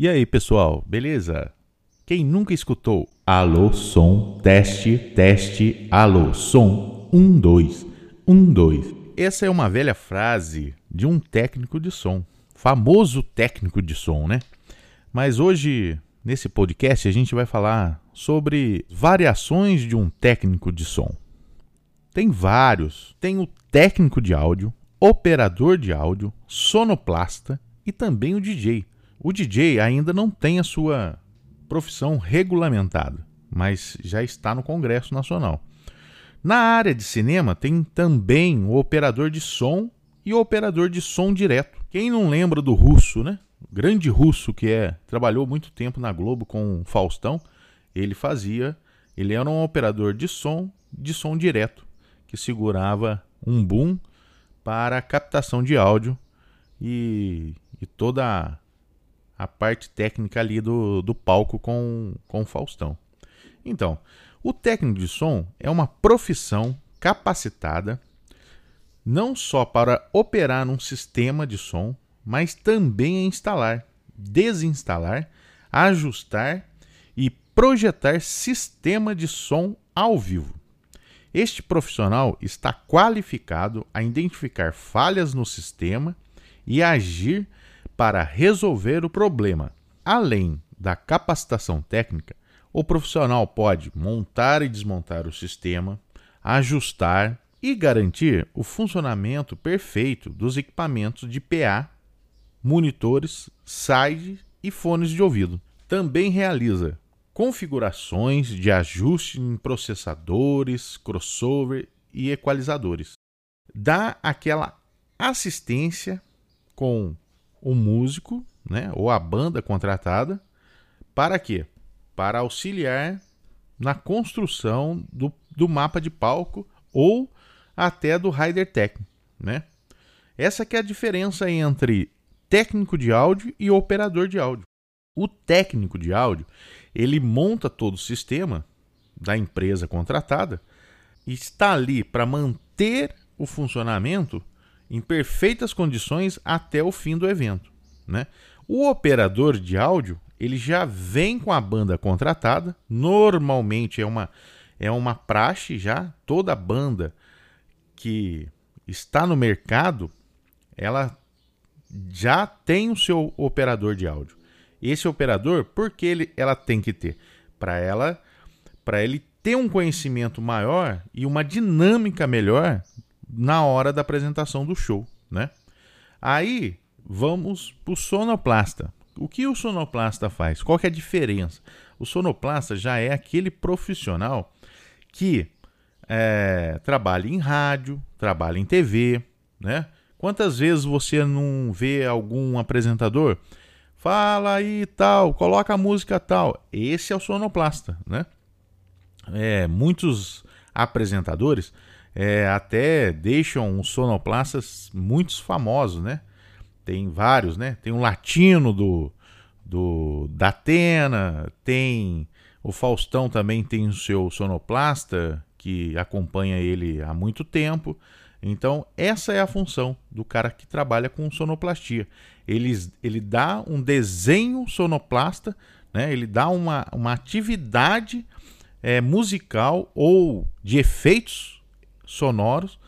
E aí, pessoal, beleza? Quem nunca escutou Alô, som, teste, teste, alô, som, um, dois, um, dois. Essa é uma velha frase de um técnico de som, famoso técnico de som, né? Mas hoje, nesse podcast, a gente vai falar sobre variações de um técnico de som. Tem vários. Tem o técnico de áudio, operador de áudio, sonoplasta e também o DJ. O DJ ainda não tem a sua profissão regulamentada, mas já está no Congresso Nacional. Na área de cinema tem também o operador de som e o operador de som direto. Quem não lembra do Russo, né? O grande Russo que é, trabalhou muito tempo na Globo com o Faustão, ele fazia, ele era um operador de som, de som direto, que segurava um boom para captação de áudio e, e toda a parte técnica ali do, do palco com, com o Faustão. Então, o técnico de som é uma profissão capacitada não só para operar um sistema de som, mas também a instalar, desinstalar, ajustar e projetar sistema de som ao vivo. Este profissional está qualificado a identificar falhas no sistema e agir para resolver o problema. Além da capacitação técnica, o profissional pode montar e desmontar o sistema, ajustar e garantir o funcionamento perfeito dos equipamentos de PA, monitores, side e fones de ouvido. Também realiza configurações de ajuste em processadores, crossover e equalizadores. Dá aquela assistência com o músico, né, ou a banda contratada, para quê? Para auxiliar na construção do, do mapa de palco ou até do rider técnico, né? Essa que é a diferença entre técnico de áudio e operador de áudio. O técnico de áudio, ele monta todo o sistema da empresa contratada e está ali para manter o funcionamento em perfeitas condições até o fim do evento. Né? O operador de áudio ele já vem com a banda contratada, normalmente é uma, é uma praxe já, toda banda que está no mercado, ela já tem o seu operador de áudio. Esse operador, porque ele, ela tem que ter? Para ela, para ele ter um conhecimento maior e uma dinâmica melhor na hora da apresentação do show, né? Aí vamos para o sonoplasta. O que o sonoplasta faz? Qual é a diferença? O sonoplasta já é aquele profissional que é, trabalha em rádio, trabalha em TV, né? Quantas vezes você não vê algum apresentador? Fala aí tal, coloca a música tal. Esse é o sonoplasta, né? É, muitos apresentadores é, até deixam os sonoplastas muitos famosos, né? Tem vários, né? Tem o Latino do, do da Atena, tem o Faustão também tem o seu sonoplasta que acompanha ele há muito tempo. Então, essa é a função do cara que trabalha com sonoplastia. Ele, ele dá um desenho sonoplasta, né? ele dá uma, uma atividade é, musical ou de efeitos sonoros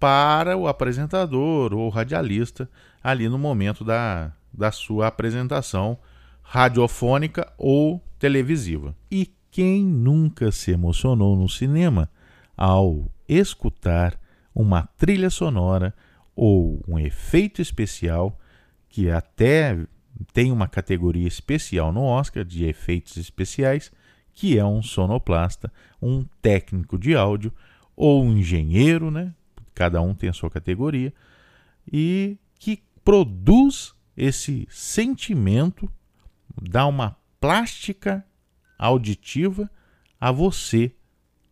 para o apresentador ou radialista ali no momento da, da sua apresentação radiofônica ou televisiva. E quem nunca se emocionou no cinema ao escutar uma trilha sonora ou um efeito especial que até tem uma categoria especial no Oscar de efeitos especiais, que é um sonoplasta, um técnico de áudio ou um engenheiro, né? Cada um tem a sua categoria e que produz esse sentimento, dá uma plástica auditiva a você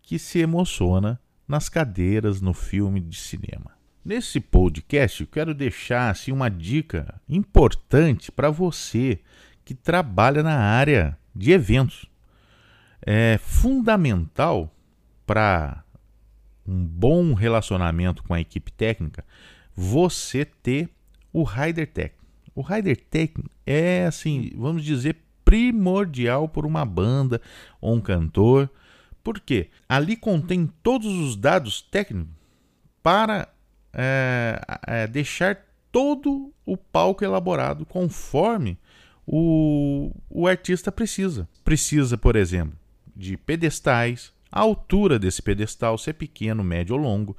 que se emociona nas cadeiras no filme de cinema. Nesse podcast, eu quero deixar assim, uma dica importante para você que trabalha na área de eventos. É fundamental para um bom relacionamento com a equipe técnica, você ter o Rider Tech. O rider técnico é assim, vamos dizer, primordial por uma banda ou um cantor. Por quê? Ali contém todos os dados técnicos para é, é, deixar todo o palco elaborado conforme o, o artista precisa. Precisa, por exemplo, de pedestais, a altura desse pedestal, se é pequeno, médio ou longo,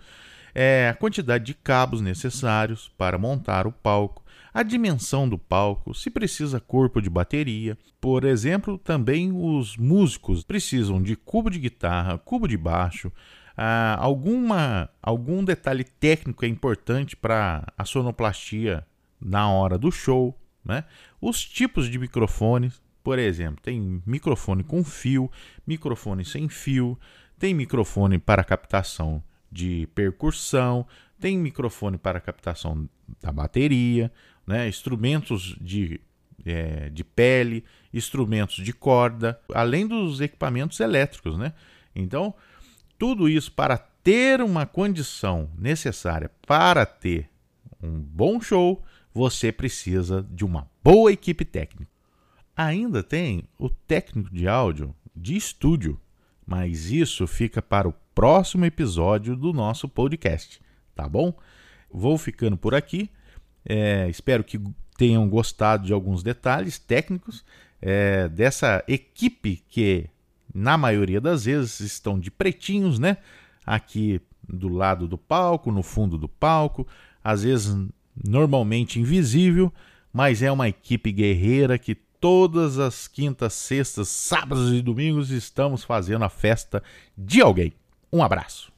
é, a quantidade de cabos necessários para montar o palco, a dimensão do palco, se precisa corpo de bateria. Por exemplo, também os músicos precisam de cubo de guitarra, cubo de baixo, ah, alguma, algum detalhe técnico é importante para a sonoplastia na hora do show. Né? Os tipos de microfones, por exemplo, tem microfone com fio, microfone sem fio, tem microfone para captação de percussão, tem microfone para captação da bateria, né? instrumentos de, é, de pele, instrumentos de corda, além dos equipamentos elétricos. Né? Então, tudo isso para ter uma condição necessária para ter um bom show, você precisa de uma boa equipe técnica. Ainda tem o técnico de áudio de estúdio, mas isso fica para o próximo episódio do nosso podcast, tá bom? Vou ficando por aqui. É, espero que tenham gostado de alguns detalhes técnicos é, dessa equipe que na maioria das vezes estão de pretinhos, né? Aqui do lado do palco, no fundo do palco, às vezes normalmente invisível, mas é uma equipe guerreira que todas as quintas, sextas, sábados e domingos estamos fazendo a festa de alguém. Um abraço.